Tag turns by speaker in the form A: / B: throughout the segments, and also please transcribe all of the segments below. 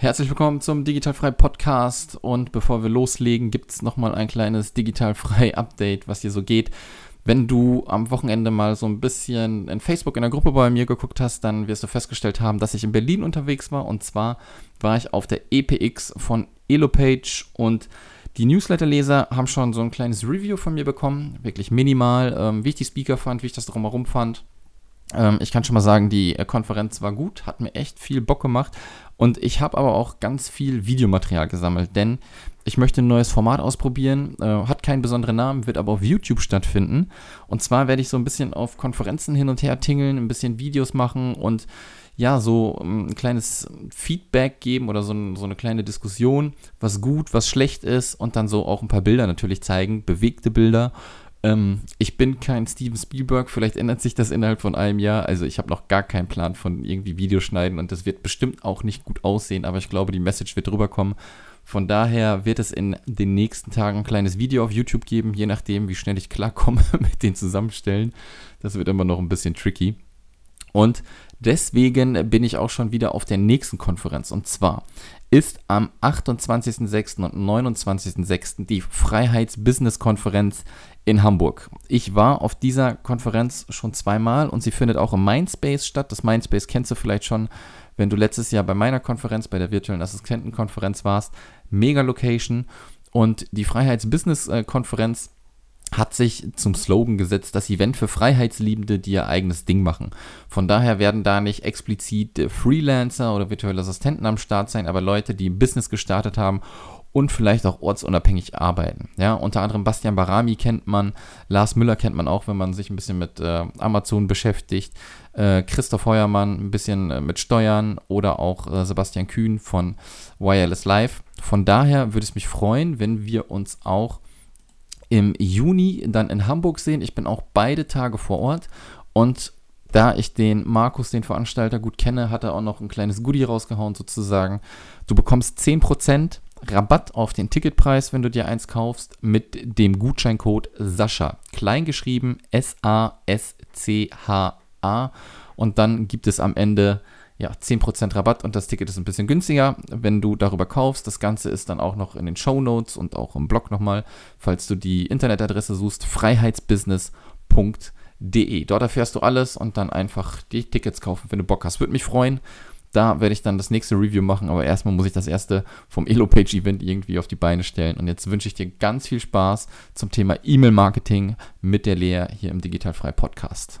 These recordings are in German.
A: Herzlich willkommen zum Digitalfrei Podcast. Und bevor wir loslegen, gibt es nochmal ein kleines Digitalfrei Update, was hier so geht. Wenn du am Wochenende mal so ein bisschen in Facebook in der Gruppe bei mir geguckt hast, dann wirst du festgestellt haben, dass ich in Berlin unterwegs war. Und zwar war ich auf der EPX von Elopage. Und die Newsletterleser haben schon so ein kleines Review von mir bekommen, wirklich minimal, ähm, wie ich die Speaker fand, wie ich das drumherum fand. Ähm, ich kann schon mal sagen, die äh, Konferenz war gut, hat mir echt viel Bock gemacht und ich habe aber auch ganz viel Videomaterial gesammelt, denn ich möchte ein neues Format ausprobieren, äh, hat keinen besonderen Namen, wird aber auf YouTube stattfinden. Und zwar werde ich so ein bisschen auf Konferenzen hin und her tingeln, ein bisschen Videos machen und ja, so ähm, ein kleines Feedback geben oder so, so, eine kleine Diskussion, was gut, was schlecht ist und dann so auch ein paar Bilder natürlich zeigen, bewegte Bilder ähm, ich bin kein Steven Spielberg, vielleicht ändert sich das innerhalb von einem Jahr. Also ich habe noch gar keinen Plan von irgendwie Videoschneiden und das wird bestimmt auch nicht gut aussehen, aber ich glaube, die Message wird rüberkommen. Von daher wird es in den nächsten Tagen ein kleines Video auf YouTube geben, je nachdem, wie schnell ich klarkomme mit den Zusammenstellen. Das wird immer noch ein bisschen tricky. Und deswegen bin ich auch schon wieder auf der nächsten Konferenz. Und zwar ist am 28.06. und 29.06. die Freiheits-Business-Konferenz in Hamburg. Ich war auf dieser Konferenz schon zweimal und sie findet auch im Mindspace statt. Das Mindspace kennst du vielleicht schon, wenn du letztes Jahr bei meiner Konferenz, bei der virtuellen Assistentenkonferenz warst. Mega Location. Und die Freiheits-Business-Konferenz hat sich zum Slogan gesetzt, das Event für Freiheitsliebende, die ihr eigenes Ding machen. Von daher werden da nicht explizit Freelancer oder virtuelle Assistenten am Start sein, aber Leute, die ein Business gestartet haben und vielleicht auch ortsunabhängig arbeiten. Ja, unter anderem Bastian Barami kennt man, Lars Müller kennt man auch, wenn man sich ein bisschen mit äh, Amazon beschäftigt, äh, Christoph Heuermann ein bisschen äh, mit Steuern oder auch äh, Sebastian Kühn von Wireless Live. Von daher würde es mich freuen, wenn wir uns auch im Juni dann in Hamburg sehen. Ich bin auch beide Tage vor Ort und da ich den Markus, den Veranstalter, gut kenne, hat er auch noch ein kleines Goodie rausgehauen sozusagen. Du bekommst 10% Rabatt auf den Ticketpreis, wenn du dir eins kaufst, mit dem Gutscheincode Sascha. Kleingeschrieben S-A-S-C-H-A. Und dann gibt es am Ende ja, 10% Rabatt und das Ticket ist ein bisschen günstiger, wenn du darüber kaufst. Das Ganze ist dann auch noch in den Show Notes und auch im Blog nochmal, falls du die Internetadresse suchst, freiheitsbusiness.de. Dort erfährst du alles und dann einfach die Tickets kaufen, wenn du Bock hast. Würde mich freuen. Da werde ich dann das nächste Review machen, aber erstmal muss ich das erste vom Elopage Event irgendwie auf die Beine stellen. Und jetzt wünsche ich dir ganz viel Spaß zum Thema E-Mail-Marketing mit der Lea hier im Digitalfrei Podcast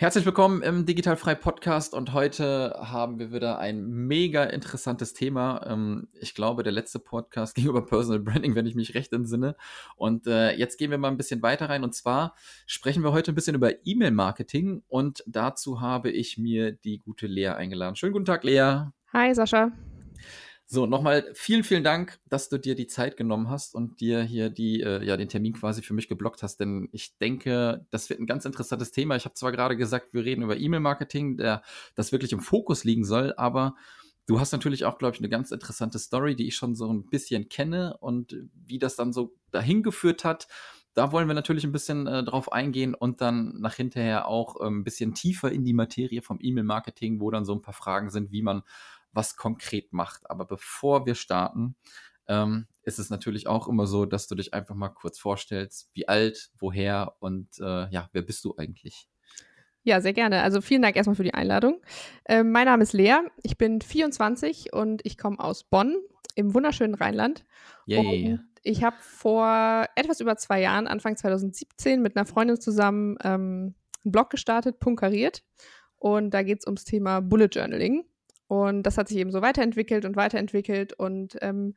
A: Herzlich willkommen im Digitalfrei Podcast und heute haben wir wieder ein mega interessantes Thema. Ähm, ich glaube, der letzte Podcast ging über Personal Branding, wenn ich mich recht entsinne. Und äh, jetzt gehen wir mal ein bisschen weiter rein und zwar sprechen wir heute ein bisschen über E-Mail-Marketing und dazu habe ich mir die gute Lea eingeladen. Schönen guten Tag, Lea.
B: Hi, Sascha.
A: So, nochmal vielen, vielen Dank, dass du dir die Zeit genommen hast und dir hier die, äh, ja, den Termin quasi für mich geblockt hast, denn ich denke, das wird ein ganz interessantes Thema. Ich habe zwar gerade gesagt, wir reden über E-Mail-Marketing, das wirklich im Fokus liegen soll, aber du hast natürlich auch, glaube ich, eine ganz interessante Story, die ich schon so ein bisschen kenne und wie das dann so dahin geführt hat. Da wollen wir natürlich ein bisschen äh, drauf eingehen und dann nach hinterher auch äh, ein bisschen tiefer in die Materie vom E-Mail-Marketing, wo dann so ein paar Fragen sind, wie man was konkret macht. Aber bevor wir starten, ähm, ist es natürlich auch immer so, dass du dich einfach mal kurz vorstellst, wie alt, woher und äh, ja, wer bist du eigentlich?
B: Ja, sehr gerne. Also vielen Dank erstmal für die Einladung. Äh, mein Name ist Lea, ich bin 24 und ich komme aus Bonn im wunderschönen Rheinland. Yay. Und ich habe vor etwas über zwei Jahren, Anfang 2017, mit einer Freundin zusammen ähm, einen Blog gestartet, Punkariert. Und da geht es ums Thema Bullet Journaling. Und das hat sich eben so weiterentwickelt und weiterentwickelt. Und ähm,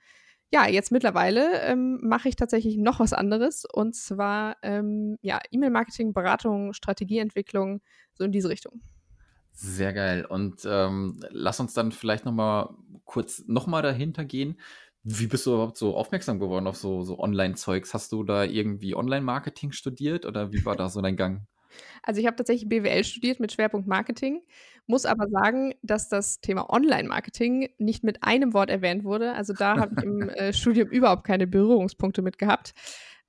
B: ja, jetzt mittlerweile ähm, mache ich tatsächlich noch was anderes. Und zwar ähm, ja, E-Mail-Marketing, Beratung, Strategieentwicklung, so in diese Richtung.
A: Sehr geil. Und ähm, lass uns dann vielleicht noch mal kurz noch mal dahinter gehen. Wie bist du überhaupt so aufmerksam geworden auf so, so Online-Zeugs? Hast du da irgendwie Online-Marketing studiert oder wie war da so dein Gang?
B: Also ich habe tatsächlich BWL studiert mit Schwerpunkt Marketing, muss aber sagen, dass das Thema Online-Marketing nicht mit einem Wort erwähnt wurde. Also da habe ich im äh, Studium überhaupt keine Berührungspunkte mit gehabt.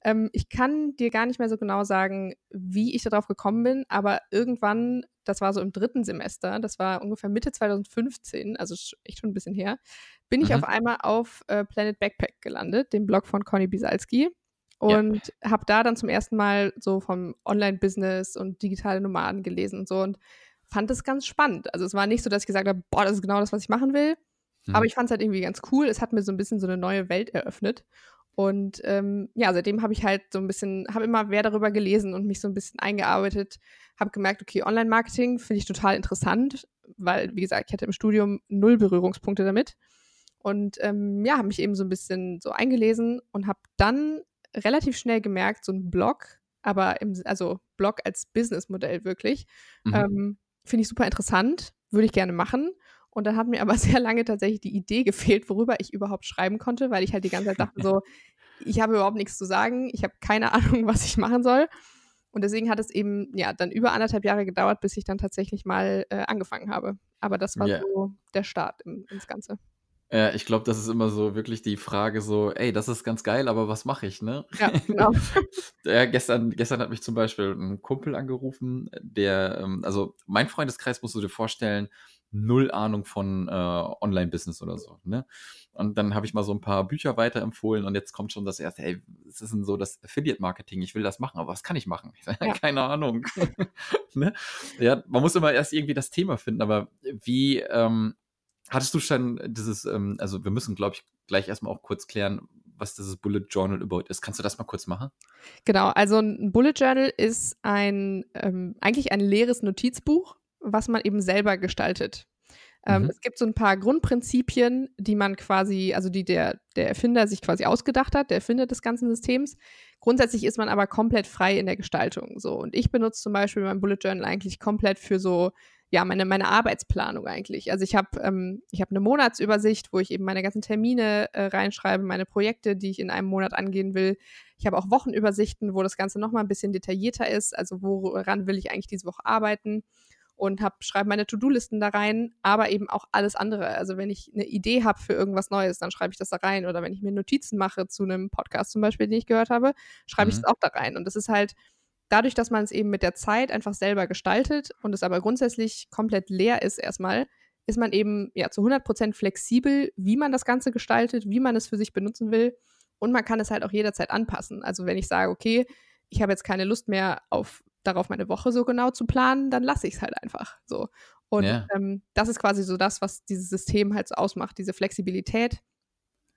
B: Ähm, ich kann dir gar nicht mehr so genau sagen, wie ich darauf gekommen bin, aber irgendwann, das war so im dritten Semester, das war ungefähr Mitte 2015, also echt schon ein bisschen her, bin mhm. ich auf einmal auf äh, Planet Backpack gelandet, dem Blog von Conny Bisalski. Und ja. habe da dann zum ersten Mal so vom Online-Business und digitale Nomaden gelesen und so und fand es ganz spannend. Also es war nicht so, dass ich gesagt habe, boah, das ist genau das, was ich machen will. Mhm. Aber ich fand es halt irgendwie ganz cool. Es hat mir so ein bisschen so eine neue Welt eröffnet. Und ähm, ja, seitdem habe ich halt so ein bisschen, habe immer mehr darüber gelesen und mich so ein bisschen eingearbeitet, habe gemerkt, okay, Online-Marketing finde ich total interessant, weil, wie gesagt, ich hatte im Studium null Berührungspunkte damit. Und ähm, ja, habe mich eben so ein bisschen so eingelesen und habe dann relativ schnell gemerkt, so ein Blog, aber im, also Blog als Businessmodell wirklich, mhm. ähm, finde ich super interessant, würde ich gerne machen. Und dann hat mir aber sehr lange tatsächlich die Idee gefehlt, worüber ich überhaupt schreiben konnte, weil ich halt die ganze Zeit dachte so, ich habe überhaupt nichts zu sagen, ich habe keine Ahnung, was ich machen soll. Und deswegen hat es eben ja dann über anderthalb Jahre gedauert, bis ich dann tatsächlich mal äh, angefangen habe. Aber das war yeah. so der Start im, ins Ganze.
A: Ja, ich glaube, das ist immer so wirklich die Frage so, ey, das ist ganz geil, aber was mache ich, ne?
B: Ja, genau.
A: ja, gestern, gestern hat mich zum Beispiel ein Kumpel angerufen, der, ähm, also mein Freundeskreis musst du dir vorstellen, null Ahnung von äh, Online-Business oder so. Ne? Und dann habe ich mal so ein paar Bücher weiterempfohlen und jetzt kommt schon das erste, hey, es ist denn so das Affiliate-Marketing, ich will das machen, aber was kann ich machen? Ich sage, ja. keine Ahnung. ne? Ja, man muss immer erst irgendwie das Thema finden, aber wie ähm, hattest du schon dieses, ähm, also wir müssen, glaube ich, gleich erstmal auch kurz klären, was dieses Bullet Journal überhaupt ist. Kannst du das mal kurz machen?
B: Genau, also ein Bullet Journal ist ein ähm, eigentlich ein leeres Notizbuch, was man eben selber gestaltet. Ähm, mhm. Es gibt so ein paar Grundprinzipien, die man quasi, also die der, der Erfinder sich quasi ausgedacht hat, der Erfinder des ganzen Systems. Grundsätzlich ist man aber komplett frei in der Gestaltung. So. Und ich benutze zum Beispiel mein Bullet Journal eigentlich komplett für so, ja, meine, meine Arbeitsplanung eigentlich. Also ich habe ähm, hab eine Monatsübersicht, wo ich eben meine ganzen Termine äh, reinschreibe, meine Projekte, die ich in einem Monat angehen will. Ich habe auch Wochenübersichten, wo das Ganze nochmal ein bisschen detaillierter ist. Also woran will ich eigentlich diese Woche arbeiten? und hab, schreibe meine To-Do-Listen da rein, aber eben auch alles andere. Also wenn ich eine Idee habe für irgendwas Neues, dann schreibe ich das da rein. Oder wenn ich mir Notizen mache zu einem Podcast zum Beispiel, den ich gehört habe, schreibe mhm. ich es auch da rein. Und das ist halt dadurch, dass man es eben mit der Zeit einfach selber gestaltet und es aber grundsätzlich komplett leer ist erstmal, ist man eben ja zu 100% flexibel, wie man das Ganze gestaltet, wie man es für sich benutzen will. Und man kann es halt auch jederzeit anpassen. Also wenn ich sage, okay, ich habe jetzt keine Lust mehr auf darauf, meine Woche so genau zu planen, dann lasse ich es halt einfach so. Und ja. ähm, das ist quasi so das, was dieses System halt so ausmacht, diese Flexibilität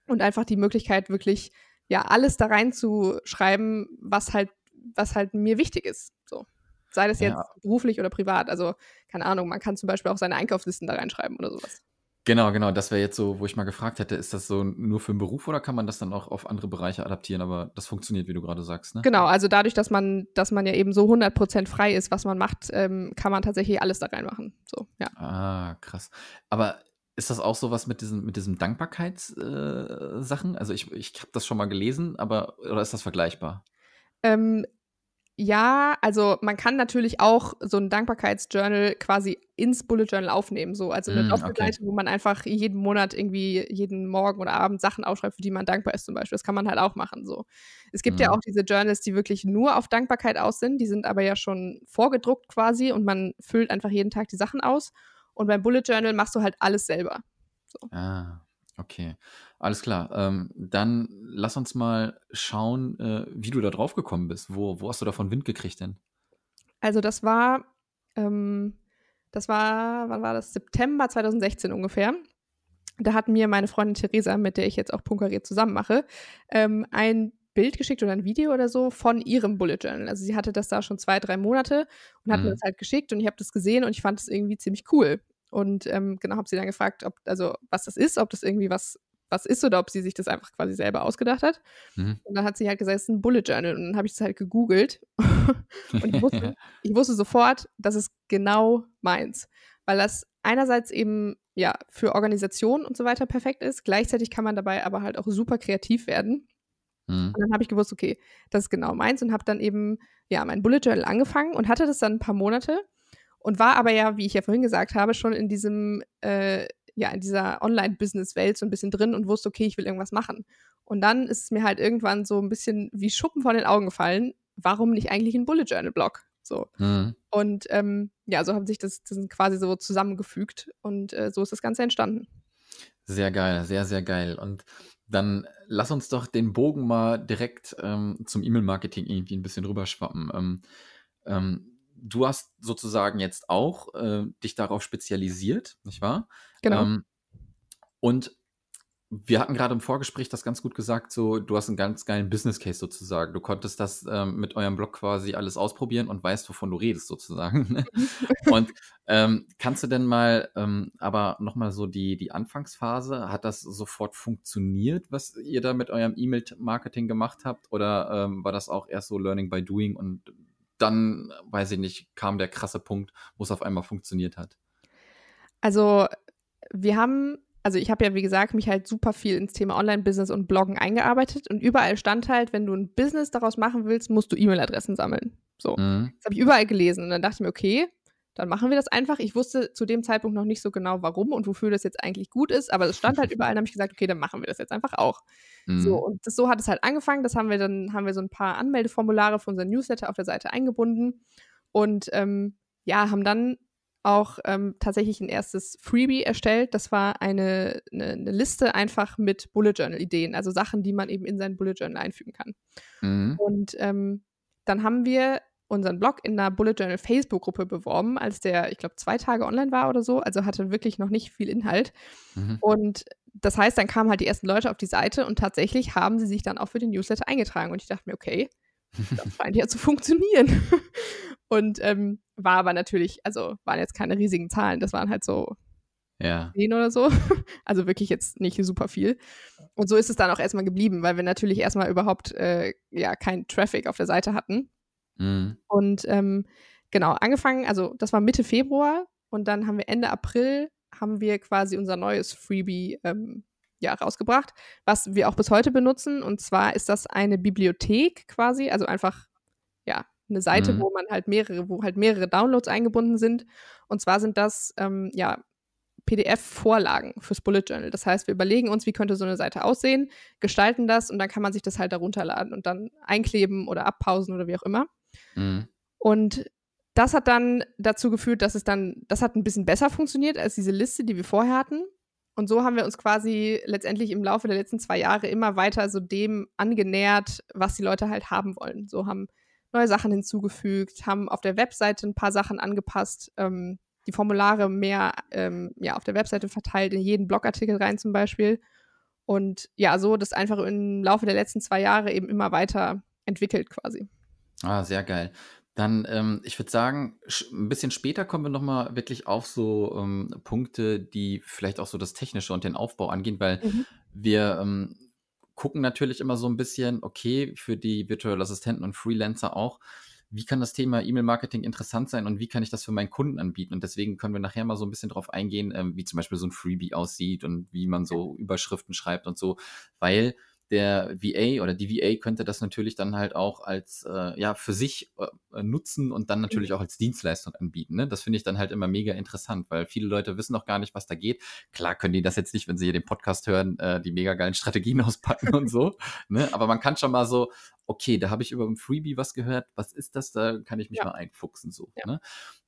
B: und einfach die Möglichkeit, wirklich ja alles da reinzuschreiben, was halt, was halt mir wichtig ist. So. Sei das jetzt ja. beruflich oder privat. Also, keine Ahnung, man kann zum Beispiel auch seine Einkaufslisten da reinschreiben oder sowas.
A: Genau, genau. Das wäre jetzt so, wo ich mal gefragt hätte, ist das so nur für den Beruf oder kann man das dann auch auf andere Bereiche adaptieren? Aber das funktioniert, wie du gerade sagst, ne?
B: Genau, also dadurch, dass man, dass man ja eben so 100% frei ist, was man macht, ähm, kann man tatsächlich alles da reinmachen. So, ja.
A: Ah, krass. Aber ist das auch so was mit diesem, mit diesem Dankbarkeitssachen? Äh, also ich, ich habe das schon mal gelesen, aber oder ist das vergleichbar?
B: Ähm, ja, also man kann natürlich auch so ein Dankbarkeitsjournal quasi ins Bullet Journal aufnehmen, so also eine mm, Doppelseite, okay. wo man einfach jeden Monat irgendwie jeden Morgen oder Abend Sachen aufschreibt, für die man dankbar ist zum Beispiel. Das kann man halt auch machen. So, es gibt mm. ja auch diese Journals, die wirklich nur auf Dankbarkeit aus sind. Die sind aber ja schon vorgedruckt quasi und man füllt einfach jeden Tag die Sachen aus. Und beim Bullet Journal machst du halt alles selber.
A: So. Ah, okay. Alles klar. Ähm, dann lass uns mal schauen, äh, wie du da drauf gekommen bist. Wo, wo hast du davon Wind gekriegt denn?
B: Also das war, ähm, das war, wann war das? September 2016 ungefähr. Da hat mir meine Freundin Theresa, mit der ich jetzt auch Punkariert zusammen mache, ähm, ein Bild geschickt oder ein Video oder so von ihrem Bullet Journal. Also sie hatte das da schon zwei, drei Monate und hat mhm. mir das halt geschickt und ich habe das gesehen und ich fand es irgendwie ziemlich cool. Und ähm, genau, habe sie dann gefragt, ob, also was das ist, ob das irgendwie was was ist oder ob sie sich das einfach quasi selber ausgedacht hat. Mhm. Und dann hat sie halt gesagt, es ist ein Bullet Journal. Und dann habe ich es halt gegoogelt. und ich wusste, ich wusste sofort, das ist genau meins. Weil das einerseits eben ja für Organisationen und so weiter perfekt ist. Gleichzeitig kann man dabei aber halt auch super kreativ werden. Mhm. Und dann habe ich gewusst, okay, das ist genau meins und habe dann eben ja mein Bullet Journal angefangen und hatte das dann ein paar Monate und war aber ja, wie ich ja vorhin gesagt habe, schon in diesem äh, ja in dieser Online-Business-Welt so ein bisschen drin und wusste, okay, ich will irgendwas machen. Und dann ist es mir halt irgendwann so ein bisschen wie Schuppen von den Augen gefallen, warum nicht eigentlich ein Bullet Journal-Blog? So. Mhm. Und ähm, ja, so haben sich das, das quasi so zusammengefügt und äh, so ist das Ganze entstanden.
A: Sehr geil, sehr, sehr geil. Und dann lass uns doch den Bogen mal direkt ähm, zum E-Mail-Marketing irgendwie ein bisschen rüberschwappen. Ähm, ähm, du hast sozusagen jetzt auch äh, dich darauf spezialisiert, nicht wahr?
B: Genau. Ähm,
A: und wir hatten gerade im Vorgespräch das ganz gut gesagt, so du hast einen ganz geilen Business Case sozusagen. Du konntest das ähm, mit eurem Blog quasi alles ausprobieren und weißt, wovon du redest sozusagen. Ne? Und ähm, kannst du denn mal, ähm, aber nochmal so die, die Anfangsphase, hat das sofort funktioniert, was ihr da mit eurem E-Mail-Marketing gemacht habt? Oder ähm, war das auch erst so Learning by Doing und dann, weiß ich nicht, kam der krasse Punkt, wo es auf einmal funktioniert hat?
B: Also wir haben also ich habe ja, wie gesagt, mich halt super viel ins Thema Online-Business und Bloggen eingearbeitet und überall stand halt, wenn du ein Business daraus machen willst, musst du E-Mail-Adressen sammeln. So. Mhm. Das habe ich überall gelesen und dann dachte ich mir, okay, dann machen wir das einfach. Ich wusste zu dem Zeitpunkt noch nicht so genau, warum und wofür das jetzt eigentlich gut ist, aber es stand halt überall, dann habe ich gesagt, okay, dann machen wir das jetzt einfach auch. Mhm. So, und das, so hat es halt angefangen. Das haben wir dann, haben wir so ein paar Anmeldeformulare für unseren Newsletter auf der Seite eingebunden und ähm, ja, haben dann auch ähm, tatsächlich ein erstes Freebie erstellt. Das war eine, eine, eine Liste einfach mit Bullet Journal-Ideen, also Sachen, die man eben in sein Bullet Journal einfügen kann. Mhm. Und ähm, dann haben wir unseren Blog in einer Bullet Journal Facebook-Gruppe beworben, als der, ich glaube, zwei Tage online war oder so. Also hatte wirklich noch nicht viel Inhalt. Mhm. Und das heißt, dann kamen halt die ersten Leute auf die Seite und tatsächlich haben sie sich dann auch für den Newsletter eingetragen. Und ich dachte mir, okay, das scheint ja zu funktionieren. Und ähm, war aber natürlich, also waren jetzt keine riesigen Zahlen, das waren halt so
A: ja.
B: 10 oder so. Also wirklich jetzt nicht super viel. Und so ist es dann auch erstmal geblieben, weil wir natürlich erstmal überhaupt äh, ja keinen Traffic auf der Seite hatten. Mhm. Und ähm, genau, angefangen, also das war Mitte Februar und dann haben wir Ende April haben wir quasi unser neues Freebie ähm, ja, rausgebracht, was wir auch bis heute benutzen. Und zwar ist das eine Bibliothek quasi, also einfach ja eine Seite, mhm. wo man halt mehrere, wo halt mehrere Downloads eingebunden sind. Und zwar sind das ähm, ja PDF-Vorlagen fürs Bullet Journal. Das heißt, wir überlegen uns, wie könnte so eine Seite aussehen, gestalten das und dann kann man sich das halt darunterladen und dann einkleben oder abpausen oder wie auch immer. Mhm. Und das hat dann dazu geführt, dass es dann, das hat ein bisschen besser funktioniert als diese Liste, die wir vorher hatten. Und so haben wir uns quasi letztendlich im Laufe der letzten zwei Jahre immer weiter so dem angenähert, was die Leute halt haben wollen. So haben neue Sachen hinzugefügt, haben auf der Webseite ein paar Sachen angepasst, ähm, die Formulare mehr ähm, ja, auf der Webseite verteilt, in jeden Blogartikel rein zum Beispiel. Und ja, so das einfach im Laufe der letzten zwei Jahre eben immer weiter entwickelt quasi.
A: Ah, sehr geil. Dann, ähm, ich würde sagen, ein bisschen später kommen wir nochmal wirklich auf so ähm, Punkte, die vielleicht auch so das Technische und den Aufbau angehen, weil mhm. wir ähm, gucken natürlich immer so ein bisschen, okay, für die Virtual Assistenten und Freelancer auch, wie kann das Thema E-Mail-Marketing interessant sein und wie kann ich das für meinen Kunden anbieten? Und deswegen können wir nachher mal so ein bisschen drauf eingehen, ähm, wie zum Beispiel so ein Freebie aussieht und wie man so Überschriften schreibt und so, weil der VA oder die VA könnte das natürlich dann halt auch als äh, ja für sich äh, nutzen und dann natürlich mhm. auch als Dienstleistung anbieten. Ne? Das finde ich dann halt immer mega interessant, weil viele Leute wissen noch gar nicht, was da geht. Klar können die das jetzt nicht, wenn sie hier den Podcast hören, äh, die mega geilen Strategien auspacken und so. Ne? Aber man kann schon mal so, okay, da habe ich über ein Freebie was gehört. Was ist das? Da kann ich mich ja. mal einfuchsen so. Ja. Ne?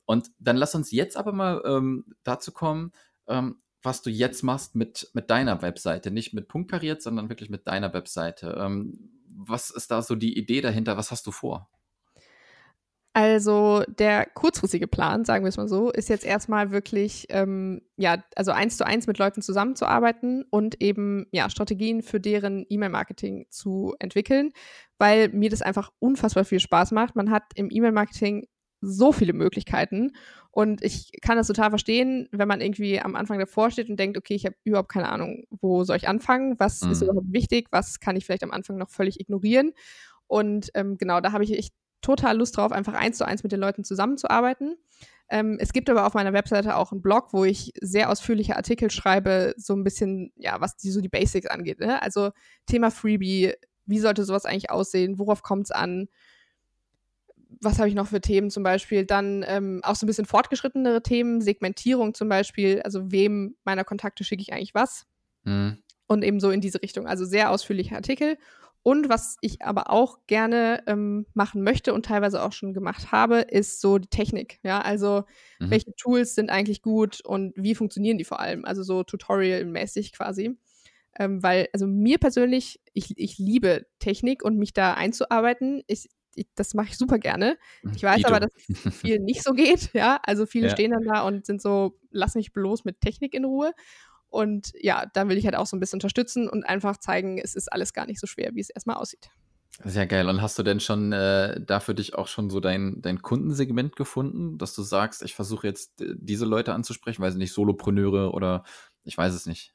A: Und dann lass uns jetzt aber mal ähm, dazu kommen. Ähm, was du jetzt machst mit, mit deiner Webseite. Nicht mit Punkt kariert, sondern wirklich mit deiner Webseite. Ähm, was ist da so die Idee dahinter? Was hast du vor?
B: Also der kurzfristige Plan, sagen wir es mal so, ist jetzt erstmal wirklich, ähm, ja, also eins zu eins mit Leuten zusammenzuarbeiten und eben, ja, Strategien für deren E-Mail-Marketing zu entwickeln, weil mir das einfach unfassbar viel Spaß macht. Man hat im E-Mail-Marketing so viele Möglichkeiten. Und ich kann das total verstehen, wenn man irgendwie am Anfang davor steht und denkt, okay, ich habe überhaupt keine Ahnung, wo soll ich anfangen, was mhm. ist überhaupt wichtig, was kann ich vielleicht am Anfang noch völlig ignorieren. Und ähm, genau, da habe ich echt total Lust drauf, einfach eins zu eins mit den Leuten zusammenzuarbeiten. Ähm, es gibt aber auf meiner Webseite auch einen Blog, wo ich sehr ausführliche Artikel schreibe, so ein bisschen, ja, was die, so die Basics angeht. Ne? Also Thema Freebie, wie sollte sowas eigentlich aussehen, worauf kommt es an, was habe ich noch für Themen zum Beispiel? Dann ähm, auch so ein bisschen fortgeschrittenere Themen, Segmentierung zum Beispiel, also wem meiner Kontakte schicke ich eigentlich was. Mhm. Und eben so in diese Richtung. Also sehr ausführliche Artikel. Und was ich aber auch gerne ähm, machen möchte und teilweise auch schon gemacht habe, ist so die Technik. Ja, also mhm. welche Tools sind eigentlich gut und wie funktionieren die vor allem? Also so Tutorial-mäßig quasi. Ähm, weil, also mir persönlich, ich, ich liebe Technik und mich da einzuarbeiten. Ich, ich, das mache ich super gerne. Mhm. Ich weiß Dito. aber, dass es viel nicht so geht. Ja, also viele ja. stehen dann da und sind so, lass mich bloß mit Technik in Ruhe. Und ja, da will ich halt auch so ein bisschen unterstützen und einfach zeigen, es ist alles gar nicht so schwer, wie es erstmal aussieht.
A: Sehr geil. Und hast du denn schon äh, da für dich auch schon so dein, dein Kundensegment gefunden, dass du sagst, ich versuche jetzt äh, diese Leute anzusprechen, weiß nicht, Solopreneure oder ich weiß es nicht.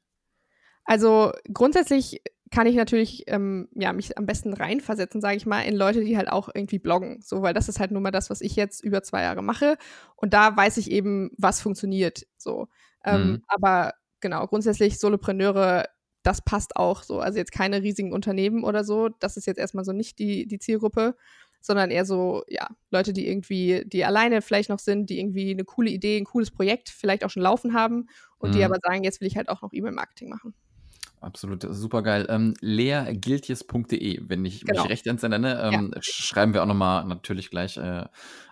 B: Also grundsätzlich kann ich natürlich ähm, ja, mich am besten reinversetzen, sage ich mal, in Leute, die halt auch irgendwie bloggen. So, weil das ist halt nun mal das, was ich jetzt über zwei Jahre mache. Und da weiß ich eben, was funktioniert. So. Ähm, mhm. Aber genau, grundsätzlich Solopreneure, das passt auch so. Also jetzt keine riesigen Unternehmen oder so. Das ist jetzt erstmal so nicht die, die Zielgruppe, sondern eher so, ja, Leute, die irgendwie, die alleine vielleicht noch sind, die irgendwie eine coole Idee, ein cooles Projekt vielleicht auch schon laufen haben und mhm. die aber sagen, jetzt will ich halt auch noch E-Mail-Marketing machen.
A: Absolut, super geil. Ähm, leagiltjes.de, wenn ich genau. mich recht entsinne, ähm, ja. schreiben wir auch nochmal natürlich gleich äh,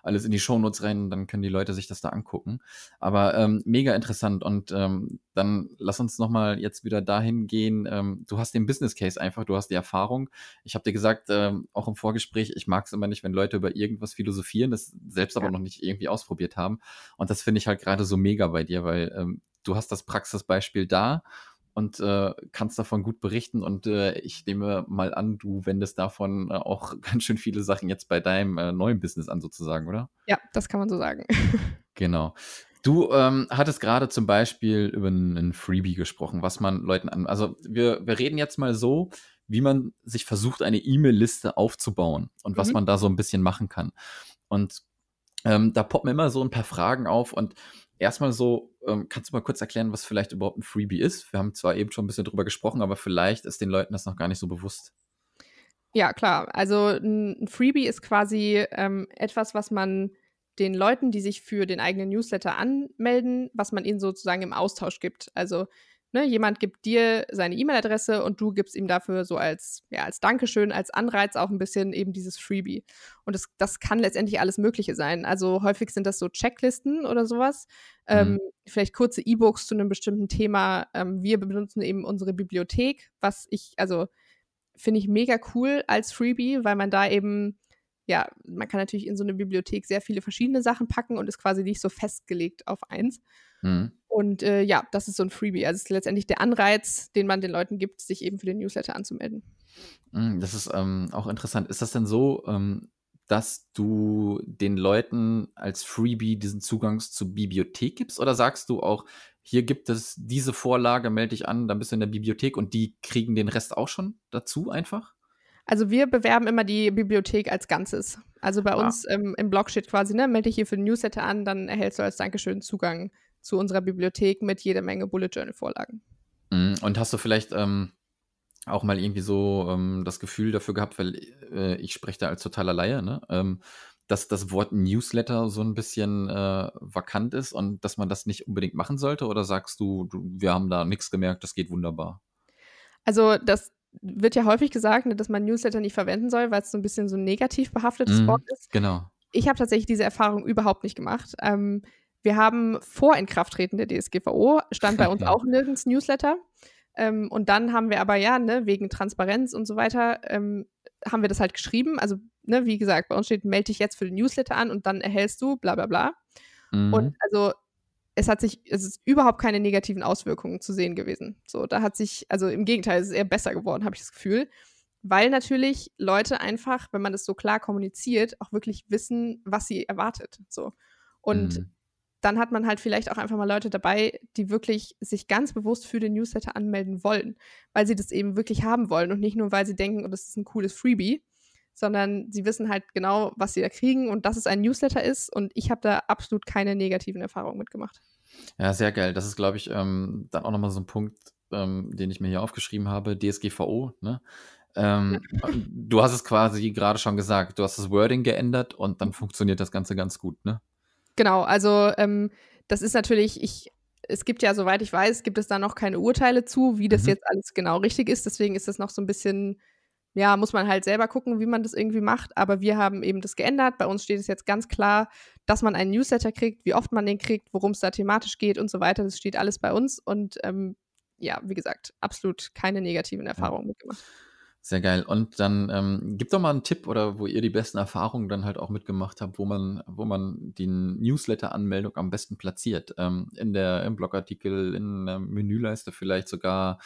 A: alles in die Shownotes rein, dann können die Leute sich das da angucken. Aber ähm, mega interessant und ähm, dann lass uns nochmal jetzt wieder dahin gehen. Ähm, du hast den Business Case einfach, du hast die Erfahrung. Ich habe dir gesagt, ähm, auch im Vorgespräch, ich mag es immer nicht, wenn Leute über irgendwas philosophieren, das selbst ja. aber noch nicht irgendwie ausprobiert haben. Und das finde ich halt gerade so mega bei dir, weil ähm, du hast das Praxisbeispiel da und äh, kannst davon gut berichten. Und äh, ich nehme mal an, du wendest davon äh, auch ganz schön viele Sachen jetzt bei deinem äh, neuen Business an, sozusagen, oder?
B: Ja, das kann man so sagen.
A: genau. Du ähm, hattest gerade zum Beispiel über einen Freebie gesprochen, was man Leuten an. Also wir, wir reden jetzt mal so, wie man sich versucht, eine E-Mail-Liste aufzubauen und mhm. was man da so ein bisschen machen kann. Und ähm, da poppen immer so ein paar Fragen auf und erstmal so, ähm, kannst du mal kurz erklären, was vielleicht überhaupt ein Freebie ist? Wir haben zwar eben schon ein bisschen drüber gesprochen, aber vielleicht ist den Leuten das noch gar nicht so bewusst.
B: Ja, klar. Also ein Freebie ist quasi ähm, etwas, was man den Leuten, die sich für den eigenen Newsletter anmelden, was man ihnen sozusagen im Austausch gibt. Also ne, jemand gibt dir seine E-Mail-Adresse und du gibst ihm dafür so als, ja, als Dankeschön, als Anreiz auch ein bisschen eben dieses Freebie. Und das, das kann letztendlich alles Mögliche sein. Also häufig sind das so Checklisten oder sowas. Ähm, mhm. Ähm, vielleicht kurze E-Books zu einem bestimmten Thema. Ähm, wir benutzen eben unsere Bibliothek, was ich, also finde ich mega cool als Freebie, weil man da eben ja, man kann natürlich in so eine Bibliothek sehr viele verschiedene Sachen packen und ist quasi nicht so festgelegt auf eins. Mhm. Und äh, ja, das ist so ein Freebie. Also es ist letztendlich der Anreiz, den man den Leuten gibt, sich eben für den Newsletter anzumelden.
A: Mhm, das ist ähm, auch interessant. Ist das denn so, ähm, dass du den Leuten als Freebie diesen Zugang zur Bibliothek gibst? Oder sagst du auch, hier gibt es diese Vorlage, melde dich an, dann bist du in der Bibliothek und die kriegen den Rest auch schon dazu einfach?
B: Also wir bewerben immer die Bibliothek als Ganzes. Also bei ah. uns ähm, im Blog steht quasi, ne, melde dich hier für den Newsletter an, dann erhältst du als Dankeschön Zugang zu unserer Bibliothek mit jeder Menge Bullet Journal Vorlagen.
A: Mhm. Und hast du vielleicht ähm, auch mal irgendwie so ähm, das Gefühl dafür gehabt, weil äh, ich spreche da als totaler Laie, ne? Ähm, dass das Wort Newsletter so ein bisschen äh, vakant ist und dass man das nicht unbedingt machen sollte? Oder sagst du, du wir haben da nichts gemerkt, das geht wunderbar?
B: Also das wird ja häufig gesagt, ne, dass man Newsletter nicht verwenden soll, weil es so ein bisschen so ein negativ behaftetes mm, Wort ist.
A: Genau.
B: Ich habe tatsächlich diese Erfahrung überhaupt nicht gemacht. Ähm, wir haben vor Inkrafttreten der DSGVO, stand bei uns auch nirgends Newsletter. Ähm, und dann haben wir aber ja, ne, wegen Transparenz und so weiter, ähm, haben wir das halt geschrieben. Also, ne, wie gesagt, bei uns steht, melde dich jetzt für den Newsletter an und dann erhältst du bla bla bla. Mhm. Und also es hat sich, es ist überhaupt keine negativen Auswirkungen zu sehen gewesen. So, da hat sich, also im Gegenteil, es ist eher besser geworden, habe ich das Gefühl. Weil natürlich Leute einfach, wenn man das so klar kommuniziert, auch wirklich wissen, was sie erwartet. So. Und mhm. Dann hat man halt vielleicht auch einfach mal Leute dabei, die wirklich sich ganz bewusst für den Newsletter anmelden wollen, weil sie das eben wirklich haben wollen und nicht nur, weil sie denken, oh, das ist ein cooles Freebie, sondern sie wissen halt genau, was sie da kriegen und dass es ein Newsletter ist. Und ich habe da absolut keine negativen Erfahrungen mitgemacht.
A: Ja, sehr geil. Das ist, glaube ich, ähm, dann auch nochmal so ein Punkt, ähm, den ich mir hier aufgeschrieben habe, DSGVO. Ne? Ähm, du hast es quasi gerade schon gesagt, du hast das Wording geändert und dann funktioniert das Ganze ganz gut, ne?
B: Genau, also ähm, das ist natürlich, ich, es gibt ja, soweit ich weiß, gibt es da noch keine Urteile zu, wie das mhm. jetzt alles genau richtig ist. Deswegen ist das noch so ein bisschen, ja, muss man halt selber gucken, wie man das irgendwie macht. Aber wir haben eben das geändert. Bei uns steht es jetzt ganz klar, dass man einen Newsletter kriegt, wie oft man den kriegt, worum es da thematisch geht und so weiter. Das steht alles bei uns. Und ähm, ja, wie gesagt, absolut keine negativen Erfahrungen ja. mitgemacht.
A: Sehr geil. Und dann ähm, gib doch mal einen Tipp oder wo ihr die besten Erfahrungen dann halt auch mitgemacht habt, wo man, wo man die Newsletter-Anmeldung am besten platziert. Ähm, in der, im Blogartikel, in der Menüleiste vielleicht sogar,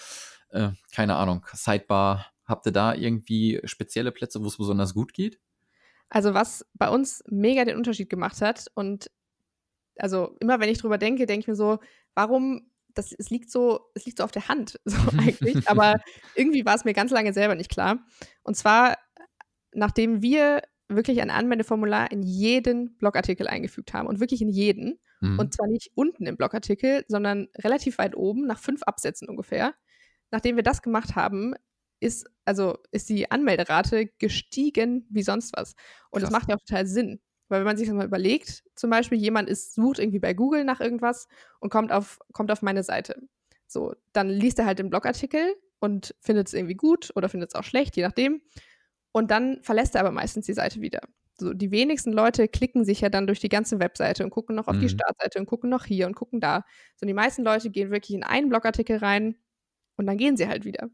A: äh, keine Ahnung, Sidebar. Habt ihr da irgendwie spezielle Plätze, wo es besonders gut geht?
B: Also, was bei uns mega den Unterschied gemacht hat und also immer wenn ich drüber denke, denke ich mir so, warum das, es liegt so, es liegt so auf der Hand, so eigentlich. Aber irgendwie war es mir ganz lange selber nicht klar. Und zwar, nachdem wir wirklich ein Anmeldeformular in jeden Blogartikel eingefügt haben und wirklich in jeden. Mhm. Und zwar nicht unten im Blogartikel, sondern relativ weit oben, nach fünf Absätzen ungefähr. Nachdem wir das gemacht haben, ist, also ist die Anmelderate gestiegen wie sonst was. Und Krass. das macht ja auch total Sinn. Weil wenn man sich das mal überlegt, zum Beispiel jemand ist, sucht irgendwie bei Google nach irgendwas und kommt auf, kommt auf meine Seite. So, dann liest er halt den Blogartikel und findet es irgendwie gut oder findet es auch schlecht, je nachdem. Und dann verlässt er aber meistens die Seite wieder. So, die wenigsten Leute klicken sich ja dann durch die ganze Webseite und gucken noch auf mhm. die Startseite und gucken noch hier und gucken da. So, die meisten Leute gehen wirklich in einen Blogartikel rein und dann gehen sie halt wieder.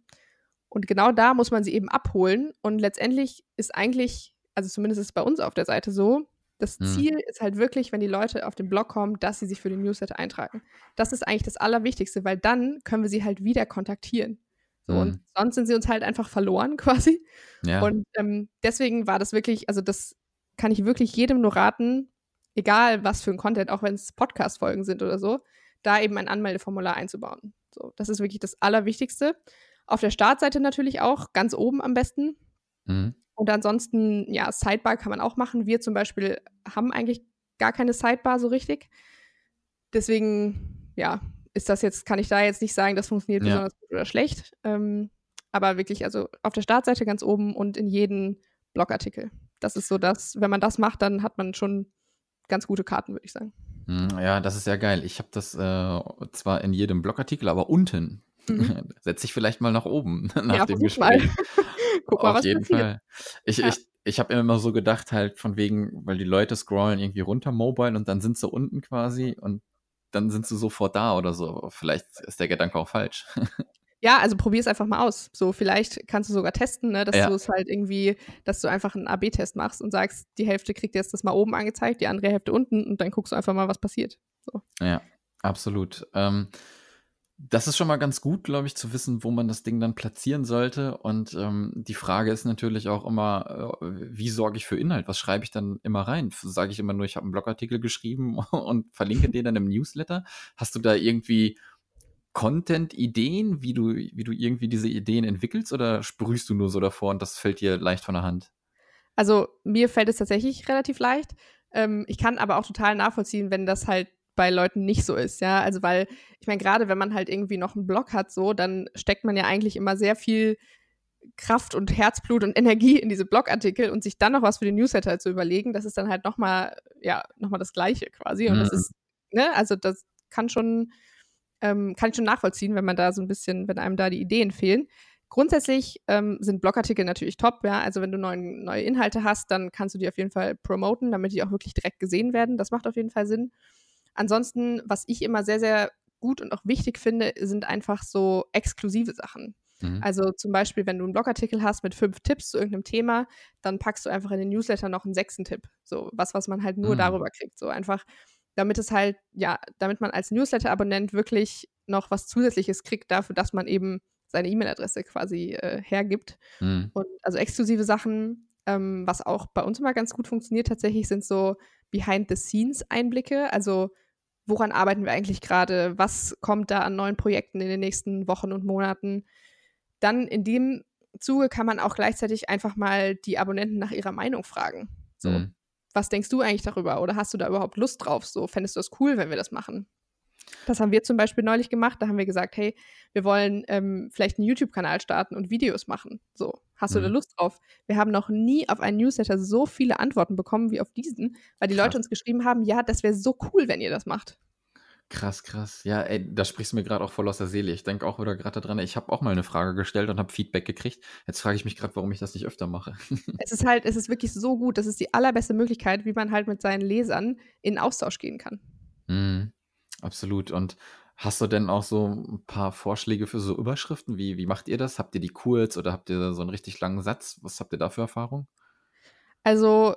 B: Und genau da muss man sie eben abholen. Und letztendlich ist eigentlich, also zumindest ist es bei uns auf der Seite so, das hm. Ziel ist halt wirklich, wenn die Leute auf den Blog kommen, dass sie sich für den Newsletter eintragen. Das ist eigentlich das Allerwichtigste, weil dann können wir sie halt wieder kontaktieren. So, hm. Und sonst sind sie uns halt einfach verloren quasi. Ja. Und ähm, deswegen war das wirklich, also das kann ich wirklich jedem nur raten, egal was für ein Content, auch wenn es Podcast-Folgen sind oder so, da eben ein Anmeldeformular einzubauen. So, das ist wirklich das Allerwichtigste. Auf der Startseite natürlich auch, ganz oben am besten. Mhm. Und ansonsten, ja, Sidebar kann man auch machen. Wir zum Beispiel haben eigentlich gar keine Sidebar so richtig. Deswegen, ja, ist das jetzt, kann ich da jetzt nicht sagen, das funktioniert ja. besonders gut oder schlecht. Ähm, aber wirklich, also auf der Startseite ganz oben und in jeden Blogartikel. Das ist so das, wenn man das macht, dann hat man schon ganz gute Karten, würde ich sagen.
A: Hm, ja, das ist ja geil. Ich habe das äh, zwar in jedem Blogartikel, aber unten Mhm. Setz dich vielleicht mal nach oben nach ja, dem Gespräch. Guck mal, Auf was jeden passiert. Fall. Ich, ja. ich, ich habe immer so gedacht, halt von wegen, weil die Leute scrollen irgendwie runter mobile und dann sind sie unten quasi und dann sind sie sofort da oder so. Vielleicht ist der Gedanke auch falsch.
B: Ja, also probier es einfach mal aus. So, vielleicht kannst du sogar testen, ne, dass ja. du es halt irgendwie, dass du einfach einen AB-Test machst und sagst, die Hälfte kriegt jetzt das mal oben angezeigt, die andere Hälfte unten und dann guckst du einfach mal, was passiert. So.
A: Ja, absolut. Ähm, das ist schon mal ganz gut, glaube ich, zu wissen, wo man das Ding dann platzieren sollte. Und ähm, die Frage ist natürlich auch immer, äh, wie sorge ich für Inhalt? Was schreibe ich dann immer rein? Sage ich immer nur, ich habe einen Blogartikel geschrieben und verlinke den dann im Newsletter? Hast du da irgendwie Content-Ideen, wie du, wie du irgendwie diese Ideen entwickelst oder sprühst du nur so davor und das fällt dir leicht von der Hand?
B: Also mir fällt es tatsächlich relativ leicht. Ähm, ich kann aber auch total nachvollziehen, wenn das halt bei Leuten nicht so ist, ja. Also weil, ich meine, gerade wenn man halt irgendwie noch einen Blog hat, so, dann steckt man ja eigentlich immer sehr viel Kraft und Herzblut und Energie in diese Blogartikel und sich dann noch was für den Newsletter zu überlegen, das ist dann halt nochmal, ja, nochmal das Gleiche quasi. Und mhm. das ist, ne, also das kann schon, ähm, kann ich schon nachvollziehen, wenn man da so ein bisschen, wenn einem da die Ideen fehlen. Grundsätzlich ähm, sind Blogartikel natürlich top, ja. Also wenn du neuen, neue Inhalte hast, dann kannst du die auf jeden Fall promoten, damit die auch wirklich direkt gesehen werden. Das macht auf jeden Fall Sinn. Ansonsten, was ich immer sehr, sehr gut und auch wichtig finde, sind einfach so exklusive Sachen. Mhm. Also zum Beispiel, wenn du einen Blogartikel hast mit fünf Tipps zu irgendeinem Thema, dann packst du einfach in den Newsletter noch einen sechsten Tipp. So was, was man halt nur mhm. darüber kriegt. So einfach, damit es halt, ja, damit man als Newsletter-Abonnent wirklich noch was Zusätzliches kriegt dafür, dass man eben seine E-Mail-Adresse quasi äh, hergibt. Mhm. Und also exklusive Sachen, ähm, was auch bei uns immer ganz gut funktioniert tatsächlich, sind so Behind-the-Scenes-Einblicke. Also woran arbeiten wir eigentlich gerade? Was kommt da an neuen Projekten in den nächsten Wochen und Monaten? Dann in dem Zuge kann man auch gleichzeitig einfach mal die Abonnenten nach ihrer Meinung fragen. So, mhm. was denkst du eigentlich darüber? Oder hast du da überhaupt Lust drauf? So, fändest du das cool, wenn wir das machen? Das haben wir zum Beispiel neulich gemacht. Da haben wir gesagt, hey, wir wollen ähm, vielleicht einen YouTube-Kanal starten und Videos machen. So, Hast du da mhm. Lust drauf? Wir haben noch nie auf einen Newsletter so viele Antworten bekommen wie auf diesen, weil die Krass. Leute uns geschrieben haben, ja, das wäre so cool, wenn ihr das macht.
A: Krass, krass. Ja, ey, da sprichst du mir gerade auch voll aus der Seele. Ich denke auch wieder gerade daran, ich habe auch mal eine Frage gestellt und habe Feedback gekriegt. Jetzt frage ich mich gerade, warum ich das nicht öfter mache.
B: es ist halt, es ist wirklich so gut. Das ist die allerbeste Möglichkeit, wie man halt mit seinen Lesern in Austausch gehen kann.
A: Mhm, absolut. Und hast du denn auch so ein paar Vorschläge für so Überschriften? Wie, wie macht ihr das? Habt ihr die kurz oder habt ihr so einen richtig langen Satz? Was habt ihr da für Erfahrung?
B: Also,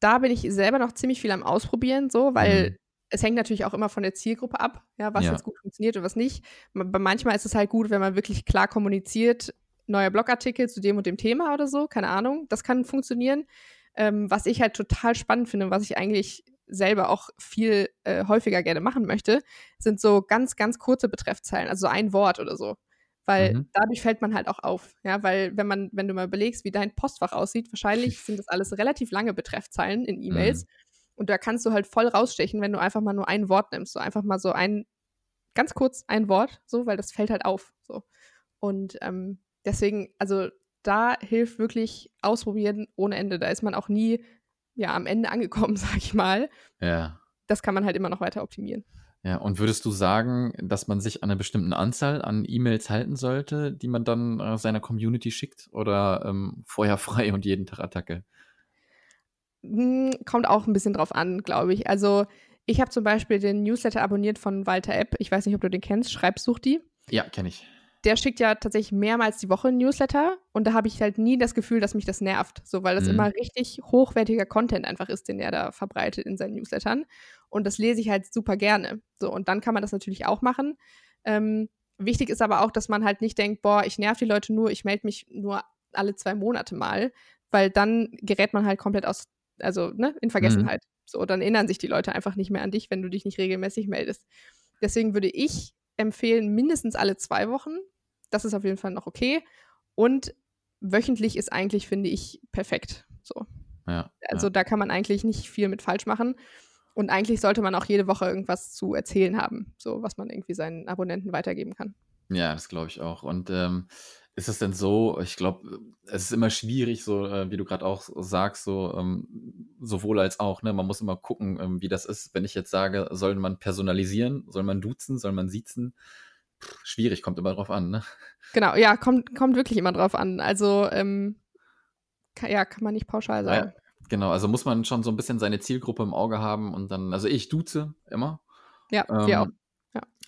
B: da bin ich selber noch ziemlich viel am Ausprobieren, so, weil mhm es hängt natürlich auch immer von der Zielgruppe ab, ja, was ja. jetzt gut funktioniert und was nicht. Manchmal ist es halt gut, wenn man wirklich klar kommuniziert, neuer Blogartikel zu dem und dem Thema oder so, keine Ahnung, das kann funktionieren. Ähm, was ich halt total spannend finde, was ich eigentlich selber auch viel äh, häufiger gerne machen möchte, sind so ganz, ganz kurze Betreffzeilen, also ein Wort oder so. Weil mhm. dadurch fällt man halt auch auf. Ja, weil wenn man, wenn du mal überlegst, wie dein Postfach aussieht, wahrscheinlich sind das alles relativ lange Betreffzeilen in E-Mails. Mhm. Und da kannst du halt voll rausstechen, wenn du einfach mal nur ein Wort nimmst. So einfach mal so ein, ganz kurz ein Wort, so, weil das fällt halt auf. So. Und ähm, deswegen, also da hilft wirklich ausprobieren ohne Ende. Da ist man auch nie ja am Ende angekommen, sag ich mal.
A: Ja.
B: Das kann man halt immer noch weiter optimieren.
A: Ja, und würdest du sagen, dass man sich an einer bestimmten Anzahl an E-Mails halten sollte, die man dann äh, seiner Community schickt? Oder ähm, feuerfrei und jeden Tag Attacke?
B: Hm, kommt auch ein bisschen drauf an, glaube ich. Also, ich habe zum Beispiel den Newsletter abonniert von Walter App. Ich weiß nicht, ob du den kennst. Schreibsuch die.
A: Ja, kenne ich.
B: Der schickt ja tatsächlich mehrmals die Woche ein Newsletter und da habe ich halt nie das Gefühl, dass mich das nervt. So, weil das mhm. immer richtig hochwertiger Content einfach ist, den er da verbreitet in seinen Newslettern. Und das lese ich halt super gerne. So, und dann kann man das natürlich auch machen. Ähm, wichtig ist aber auch, dass man halt nicht denkt, boah, ich nerv die Leute nur, ich melde mich nur alle zwei Monate mal, weil dann gerät man halt komplett aus also ne, in mhm. Vergessenheit. Mhm. So, dann erinnern sich die Leute einfach nicht mehr an dich, wenn du dich nicht regelmäßig meldest. Deswegen würde ich empfehlen, mindestens alle zwei Wochen. Das ist auf jeden Fall noch okay. Und wöchentlich ist eigentlich, finde ich, perfekt. So.
A: Ja,
B: also
A: ja.
B: da kann man eigentlich nicht viel mit falsch machen. Und eigentlich sollte man auch jede Woche irgendwas zu erzählen haben, so was man irgendwie seinen Abonnenten weitergeben kann.
A: Ja, das glaube ich auch. Und ähm, ist es denn so, ich glaube, es ist immer schwierig, so äh, wie du gerade auch sagst, so ähm, sowohl als auch, ne? Man muss immer gucken, ähm, wie das ist. Wenn ich jetzt sage, soll man personalisieren, soll man duzen, soll man siezen? Pff, schwierig, kommt immer drauf an, ne?
B: Genau, ja, kommt, kommt wirklich immer drauf an. Also, ähm, kann, ja, kann man nicht pauschal sagen. Ja,
A: genau, also muss man schon so ein bisschen seine Zielgruppe im Auge haben und dann, also ich duze immer.
B: Ja, wir ähm, auch.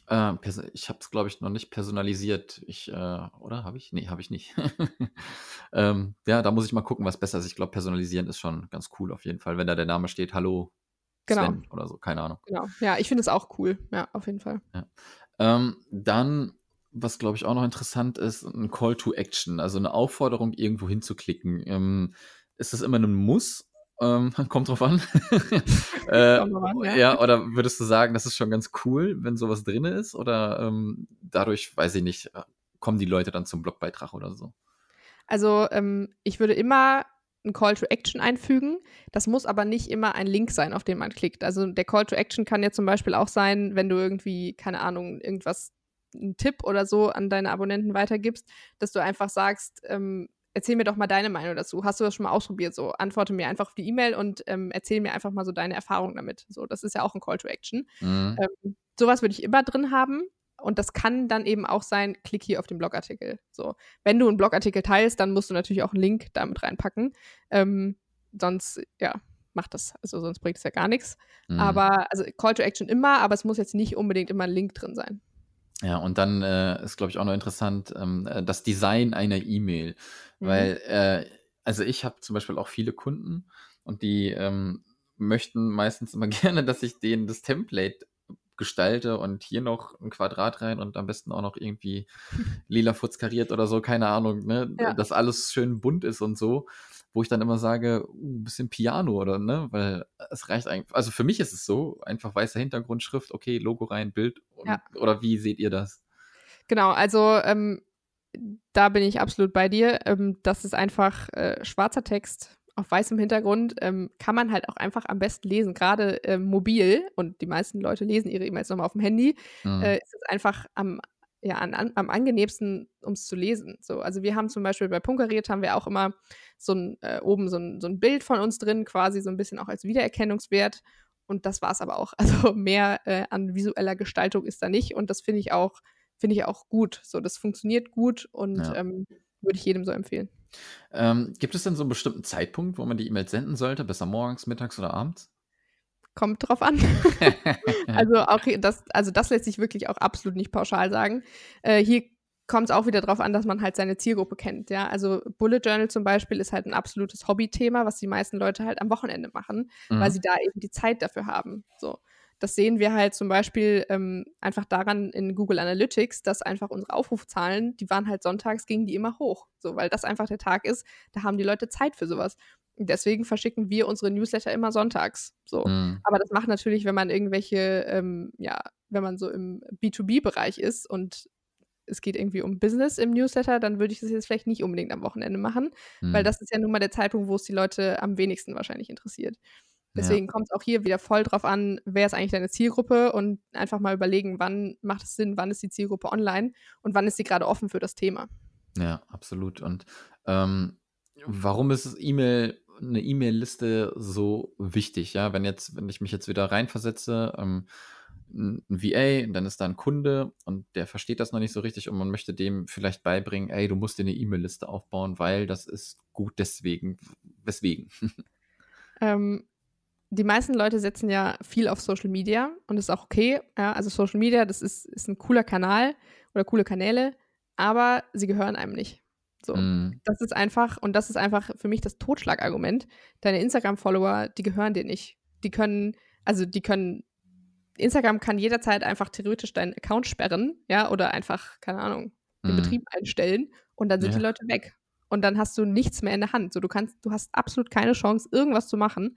A: Äh, ich habe es, glaube ich, noch nicht personalisiert. Ich, äh, oder habe ich? Nee, habe ich nicht. ähm, ja, da muss ich mal gucken, was besser ist. Ich glaube, personalisieren ist schon ganz cool auf jeden Fall, wenn da der Name steht, hallo genau. Sven oder so, keine Ahnung.
B: Genau, ja, ich finde es auch cool, ja, auf jeden Fall.
A: Ja. Ähm, dann, was glaube ich auch noch interessant ist, ein Call to Action, also eine Aufforderung, irgendwo hinzuklicken. Ähm, ist das immer ein Muss ähm, kommt drauf an. äh, an ja. ja. oder würdest du sagen, das ist schon ganz cool, wenn sowas drin ist? Oder ähm, dadurch, weiß ich nicht, kommen die Leute dann zum Blogbeitrag oder so?
B: Also ähm, ich würde immer ein Call to Action einfügen. Das muss aber nicht immer ein Link sein, auf den man klickt. Also der Call to Action kann ja zum Beispiel auch sein, wenn du irgendwie, keine Ahnung, irgendwas, einen Tipp oder so an deine Abonnenten weitergibst, dass du einfach sagst, ähm, erzähl mir doch mal deine Meinung dazu. Hast du das schon mal ausprobiert? So, antworte mir einfach auf die E-Mail und ähm, erzähl mir einfach mal so deine Erfahrungen damit. So, das ist ja auch ein Call to Action. Mhm. Ähm, sowas würde ich immer drin haben. Und das kann dann eben auch sein, klick hier auf den Blogartikel. So, wenn du einen Blogartikel teilst, dann musst du natürlich auch einen Link damit reinpacken. Ähm, sonst, ja, macht das, also sonst bringt es ja gar nichts. Mhm. Aber, also Call to Action immer, aber es muss jetzt nicht unbedingt immer ein Link drin sein.
A: Ja, und dann äh, ist, glaube ich, auch noch interessant, ähm, äh, das Design einer E-Mail. Mhm. Weil, äh, also ich habe zum Beispiel auch viele Kunden und die ähm, möchten meistens immer gerne, dass ich denen das Template gestalte und hier noch ein Quadrat rein und am besten auch noch irgendwie lila Futz kariert oder so, keine Ahnung, ne? Ja. Dass alles schön bunt ist und so wo ich dann immer sage, uh, ein bisschen Piano oder ne, weil es reicht eigentlich. Also für mich ist es so, einfach weißer Hintergrund, Schrift, okay, Logo rein, Bild. Und, ja. Oder wie seht ihr das?
B: Genau, also ähm, da bin ich absolut bei dir. Ähm, das ist einfach äh, schwarzer Text auf weißem Hintergrund, ähm, kann man halt auch einfach am besten lesen. Gerade ähm, mobil, und die meisten Leute lesen ihre E-Mails nochmal auf dem Handy, mhm. äh, ist es einfach am ja, an, an, am angenehmsten, um es zu lesen. So, also wir haben zum Beispiel bei Punkariert haben wir auch immer so ein, äh, oben so ein, so ein Bild von uns drin, quasi so ein bisschen auch als Wiedererkennungswert. Und das war es aber auch. Also mehr äh, an visueller Gestaltung ist da nicht. Und das finde ich auch, finde ich auch gut. So, das funktioniert gut und ja. ähm, würde ich jedem so empfehlen.
A: Ähm, gibt es denn so einen bestimmten Zeitpunkt, wo man die E-Mails senden sollte? Besser morgens, mittags oder abends?
B: Kommt drauf an. also auch das, also das lässt sich wirklich auch absolut nicht pauschal sagen. Äh, hier kommt es auch wieder darauf an, dass man halt seine Zielgruppe kennt. Ja, also Bullet Journal zum Beispiel ist halt ein absolutes Hobbythema, was die meisten Leute halt am Wochenende machen, mhm. weil sie da eben die Zeit dafür haben. So. Das sehen wir halt zum Beispiel ähm, einfach daran in Google Analytics, dass einfach unsere Aufrufzahlen, die waren halt sonntags, gingen die immer hoch. So, weil das einfach der Tag ist, da haben die Leute Zeit für sowas. Deswegen verschicken wir unsere Newsletter immer sonntags. So. Mhm. Aber das macht natürlich, wenn man irgendwelche, ähm, ja, wenn man so im B2B-Bereich ist und es geht irgendwie um Business im Newsletter, dann würde ich das jetzt vielleicht nicht unbedingt am Wochenende machen, mhm. weil das ist ja nun mal der Zeitpunkt, wo es die Leute am wenigsten wahrscheinlich interessiert. Deswegen ja. kommt es auch hier wieder voll drauf an, wer ist eigentlich deine Zielgruppe und einfach mal überlegen, wann macht es Sinn, wann ist die Zielgruppe online und wann ist sie gerade offen für das Thema.
A: Ja, absolut. Und ähm, warum ist E-Mail eine E-Mail-Liste so wichtig? Ja, wenn jetzt, wenn ich mich jetzt wieder reinversetze, ähm, ein VA, dann ist da ein Kunde und der versteht das noch nicht so richtig und man möchte dem vielleicht beibringen, ey, du musst dir eine E-Mail-Liste aufbauen, weil das ist gut deswegen. Weswegen?
B: Ähm, die meisten Leute setzen ja viel auf Social Media und das ist auch okay. Ja, also Social Media, das ist, ist ein cooler Kanal oder coole Kanäle, aber sie gehören einem nicht. So. Mm. Das ist einfach, und das ist einfach für mich das Totschlagargument. Deine Instagram-Follower, die gehören dir nicht. Die können, also die können, Instagram kann jederzeit einfach theoretisch deinen Account sperren, ja, oder einfach, keine Ahnung, den mm. Betrieb einstellen und dann sind ja. die Leute weg. Und dann hast du nichts mehr in der Hand. So, du kannst, du hast absolut keine Chance, irgendwas zu machen.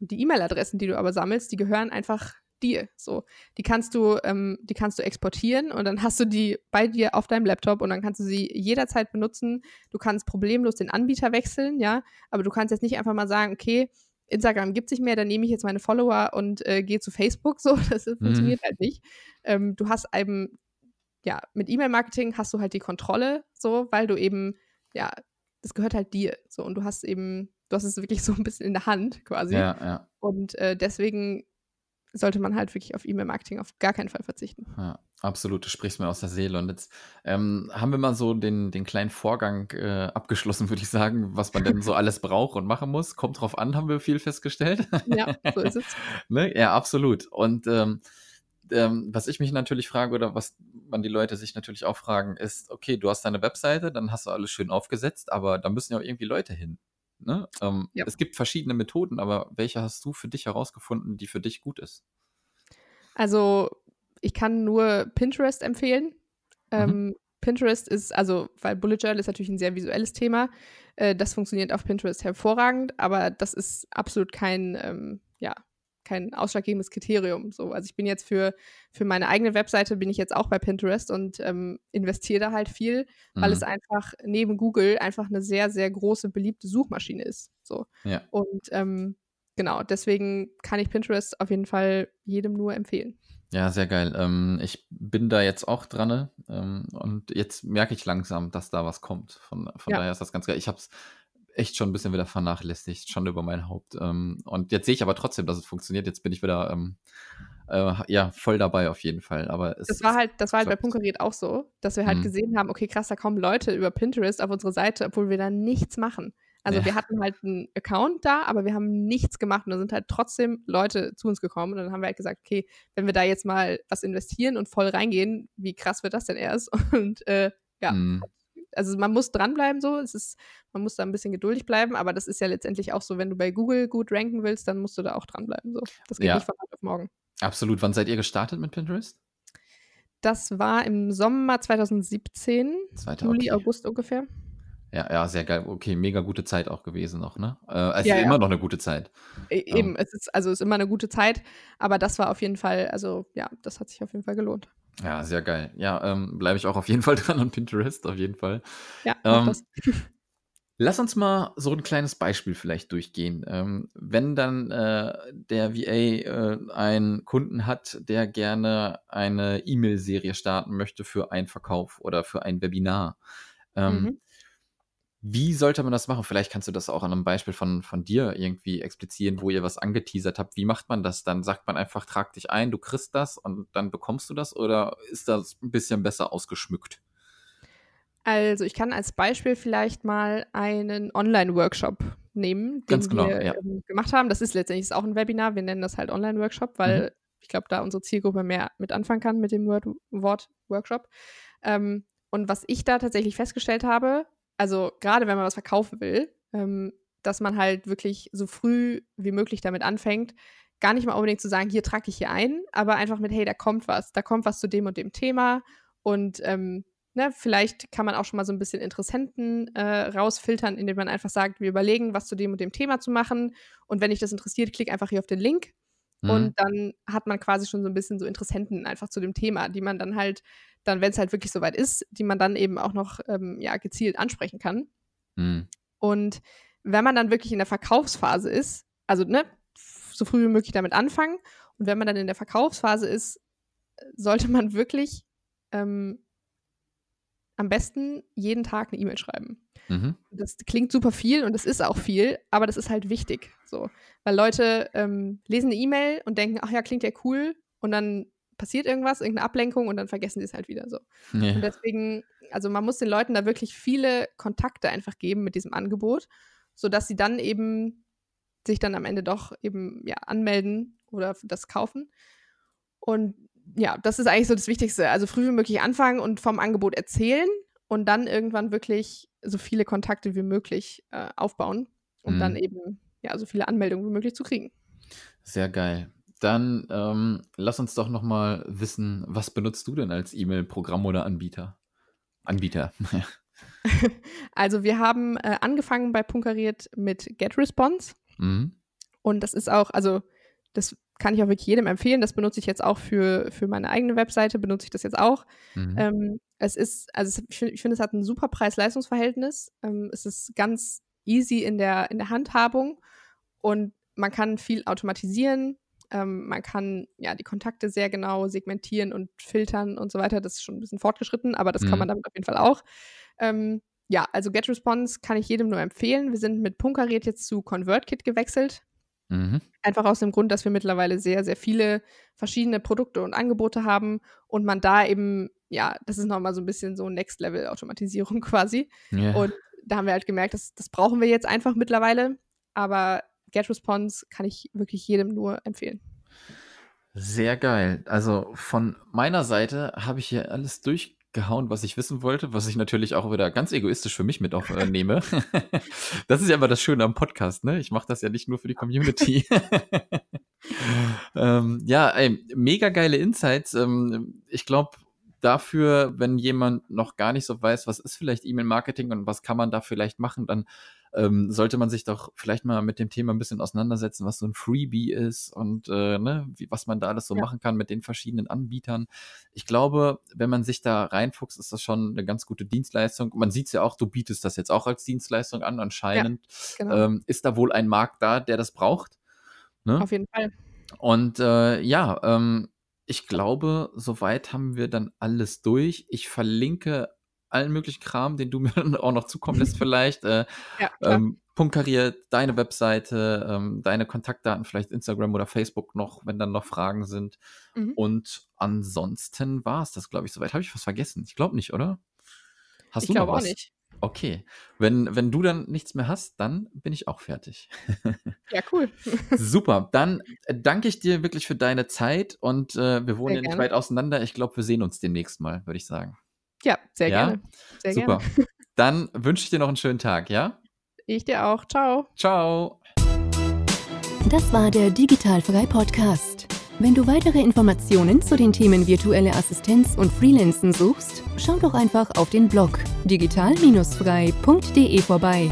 B: Die E-Mail-Adressen, die du aber sammelst, die gehören einfach dir. So, die kannst du, ähm, die kannst du exportieren und dann hast du die bei dir auf deinem Laptop und dann kannst du sie jederzeit benutzen. Du kannst problemlos den Anbieter wechseln, ja, aber du kannst jetzt nicht einfach mal sagen, okay, Instagram gibt sich mehr, dann nehme ich jetzt meine Follower und äh, gehe zu Facebook. So, das mhm. funktioniert halt nicht. Ähm, du hast eben, ja, mit E-Mail-Marketing hast du halt die Kontrolle, so, weil du eben, ja, das gehört halt dir. So, und du hast eben, du hast es wirklich so ein bisschen in der Hand quasi.
A: Ja, ja.
B: Und äh, deswegen sollte man halt wirklich auf E-Mail-Marketing auf gar keinen Fall verzichten.
A: Ja, absolut, du sprichst mir aus der Seele. Und jetzt ähm, haben wir mal so den, den kleinen Vorgang äh, abgeschlossen, würde ich sagen, was man denn so alles braucht und machen muss. Kommt drauf an, haben wir viel festgestellt.
B: Ja, so ist es.
A: ne? Ja, absolut. Und ähm, ähm, was ich mich natürlich frage oder was man die Leute sich natürlich auch fragen, ist, okay, du hast deine Webseite, dann hast du alles schön aufgesetzt, aber da müssen ja auch irgendwie Leute hin. Ne? Ähm, ja. Es gibt verschiedene Methoden, aber welche hast du für dich herausgefunden, die für dich gut ist?
B: Also, ich kann nur Pinterest empfehlen. Mhm. Ähm, Pinterest ist, also, weil Bullet Journal ist natürlich ein sehr visuelles Thema. Äh, das funktioniert auf Pinterest hervorragend, aber das ist absolut kein, ähm, ja, kein ausschlaggebendes Kriterium. So, also ich bin jetzt für, für meine eigene Webseite bin ich jetzt auch bei Pinterest und ähm, investiere da halt viel, weil mhm. es einfach neben Google einfach eine sehr, sehr große, beliebte Suchmaschine ist. So.
A: Ja.
B: Und ähm, genau, deswegen kann ich Pinterest auf jeden Fall jedem nur empfehlen.
A: Ja, sehr geil. Ähm, ich bin da jetzt auch dran ähm, und jetzt merke ich langsam, dass da was kommt. Von, von ja. daher ist das ganz geil. Ich habe es echt schon ein bisschen wieder vernachlässigt, schon über mein Haupt. Ähm, und jetzt sehe ich aber trotzdem, dass es funktioniert. Jetzt bin ich wieder ähm, äh, ja voll dabei auf jeden Fall. Aber
B: es, das war halt, das war halt bei Punkariert auch so, dass wir halt mhm. gesehen haben, okay, krass, da kommen Leute über Pinterest auf unsere Seite, obwohl wir da nichts machen. Also ja. wir hatten halt einen Account da, aber wir haben nichts gemacht und da sind halt trotzdem Leute zu uns gekommen und dann haben wir halt gesagt, okay, wenn wir da jetzt mal was investieren und voll reingehen, wie krass wird das denn erst? Und äh, ja, mhm also man muss dranbleiben so, es ist, man muss da ein bisschen geduldig bleiben, aber das ist ja letztendlich auch so, wenn du bei Google gut ranken willst, dann musst du da auch dranbleiben. So. Das geht ja. nicht von heute auf morgen.
A: Absolut. Wann seid ihr gestartet mit Pinterest?
B: Das war im Sommer 2017, Zweite, Juli, okay. August ungefähr.
A: Ja, ja, sehr geil. Okay, mega gute Zeit auch gewesen noch, ne? Äh, es ja, ja. immer noch eine gute Zeit.
B: E eben, ähm. es ist, also es ist immer eine gute Zeit, aber das war auf jeden Fall, also ja, das hat sich auf jeden Fall gelohnt.
A: Ja, sehr geil. Ja, ähm, bleibe ich auch auf jeden Fall dran an Pinterest, auf jeden Fall.
B: Ja, ähm,
A: Lass uns mal so ein kleines Beispiel vielleicht durchgehen. Ähm, wenn dann äh, der VA äh, einen Kunden hat, der gerne eine E-Mail-Serie starten möchte für einen Verkauf oder für ein Webinar. Ähm, mhm. Wie sollte man das machen? Vielleicht kannst du das auch an einem Beispiel von, von dir irgendwie explizieren, wo ihr was angeteasert habt. Wie macht man das? Dann sagt man einfach, trag dich ein, du kriegst das und dann bekommst du das oder ist das ein bisschen besser ausgeschmückt?
B: Also ich kann als Beispiel vielleicht mal einen Online-Workshop nehmen, den
A: genau,
B: wir
A: ja.
B: ähm, gemacht haben. Das ist letztendlich auch ein Webinar. Wir nennen das halt Online-Workshop, weil mhm. ich glaube, da unsere Zielgruppe mehr mit anfangen kann mit dem Word Wort Workshop. Ähm, und was ich da tatsächlich festgestellt habe, also gerade wenn man was verkaufen will, ähm, dass man halt wirklich so früh wie möglich damit anfängt, gar nicht mal unbedingt zu sagen, hier trage ich hier ein, aber einfach mit, hey, da kommt was, da kommt was zu dem und dem Thema und ähm, ne, vielleicht kann man auch schon mal so ein bisschen Interessenten äh, rausfiltern, indem man einfach sagt, wir überlegen, was zu dem und dem Thema zu machen. Und wenn dich das interessiert, klick einfach hier auf den Link. Mhm. Und dann hat man quasi schon so ein bisschen so Interessenten einfach zu dem Thema, die man dann halt, dann, wenn es halt wirklich soweit ist, die man dann eben auch noch ähm, ja, gezielt ansprechen kann. Mhm. Und wenn man dann wirklich in der Verkaufsphase ist, also ne, so früh wie möglich damit anfangen. Und wenn man dann in der Verkaufsphase ist, sollte man wirklich ähm, am besten jeden Tag eine E-Mail schreiben. Mhm. Das klingt super viel und das ist auch viel, aber das ist halt wichtig. So. Weil Leute ähm, lesen eine E-Mail und denken, ach ja, klingt ja cool, und dann passiert irgendwas, irgendeine Ablenkung und dann vergessen sie es halt wieder so. Ja. Und deswegen, also man muss den Leuten da wirklich viele Kontakte einfach geben mit diesem Angebot, sodass sie dann eben sich dann am Ende doch eben ja anmelden oder das kaufen. Und ja, das ist eigentlich so das Wichtigste. Also früh wie möglich anfangen und vom Angebot erzählen und dann irgendwann wirklich so viele Kontakte wie möglich äh, aufbauen, um mhm. dann eben ja so viele Anmeldungen wie möglich zu kriegen.
A: Sehr geil. Dann ähm, lass uns doch noch mal wissen, was benutzt du denn als E-Mail-Programm oder Anbieter? Anbieter.
B: also wir haben äh, angefangen bei Punkariert mit GetResponse. Mhm. Und das ist auch, also das kann ich auch wirklich jedem empfehlen. Das benutze ich jetzt auch für, für meine eigene Webseite, benutze ich das jetzt auch. Mhm. Ähm, es ist, also ich finde, find, es hat ein super Preis-Leistungs-Verhältnis. Ähm, es ist ganz easy in der, in der Handhabung und man kann viel automatisieren. Ähm, man kann ja die Kontakte sehr genau segmentieren und filtern und so weiter. Das ist schon ein bisschen fortgeschritten, aber das mhm. kann man damit auf jeden Fall auch. Ähm, ja, also GetResponse kann ich jedem nur empfehlen. Wir sind mit Punkariert jetzt zu ConvertKit gewechselt. Mhm. Einfach aus dem Grund, dass wir mittlerweile sehr, sehr viele verschiedene Produkte und Angebote haben und man da eben, ja, das ist nochmal so ein bisschen so Next-Level-Automatisierung quasi. Yeah. Und da haben wir halt gemerkt, dass, das brauchen wir jetzt einfach mittlerweile. Aber GetResponse kann ich wirklich jedem nur empfehlen.
A: Sehr geil. Also von meiner Seite habe ich hier alles durch gehauen, was ich wissen wollte, was ich natürlich auch wieder ganz egoistisch für mich mit aufnehme. Äh, das ist ja immer das Schöne am Podcast, ne? Ich mache das ja nicht nur für die Community. ähm, ja, ey, mega geile Insights. Ähm, ich glaube, dafür, wenn jemand noch gar nicht so weiß, was ist vielleicht E-Mail-Marketing und was kann man da vielleicht machen, dann ähm, sollte man sich doch vielleicht mal mit dem Thema ein bisschen auseinandersetzen, was so ein Freebie ist und äh, ne, wie, was man da alles so ja. machen kann mit den verschiedenen Anbietern. Ich glaube, wenn man sich da reinfuchst, ist das schon eine ganz gute Dienstleistung. Man sieht es ja auch, du bietest das jetzt auch als Dienstleistung an, anscheinend. Ja, genau. ähm, ist da wohl ein Markt da, der das braucht?
B: Ne? Auf jeden Fall.
A: Und äh, ja, ähm, ich glaube, soweit haben wir dann alles durch. Ich verlinke allen möglichen Kram, den du mir dann auch noch zukommen lässt, vielleicht. Äh, ja, ähm, Punkt deine Webseite, ähm, deine Kontaktdaten, vielleicht Instagram oder Facebook noch, wenn dann noch Fragen sind. Mhm. Und ansonsten war es das, glaube ich, soweit. Habe ich was vergessen? Ich glaube nicht, oder?
B: Hast ich du noch was? auch nicht.
A: Okay. Wenn, wenn du dann nichts mehr hast, dann bin ich auch fertig.
B: Ja, cool.
A: Super. Dann äh, danke ich dir wirklich für deine Zeit und äh, wir wohnen ja nicht weit auseinander. Ich glaube, wir sehen uns demnächst mal, würde ich sagen.
B: Ja, sehr ja? gerne. Sehr
A: Super. Gerne. Dann wünsche ich dir noch einen schönen Tag, ja?
B: Ich dir auch. Ciao.
A: Ciao.
C: Das war der Digitalfrei Podcast. Wenn du weitere Informationen zu den Themen virtuelle Assistenz und Freelancen suchst, schau doch einfach auf den Blog digital-frei.de vorbei.